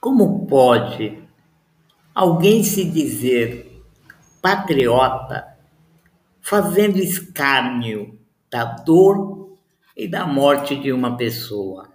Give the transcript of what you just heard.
Como pode alguém se dizer patriota fazendo escárnio da dor e da morte de uma pessoa?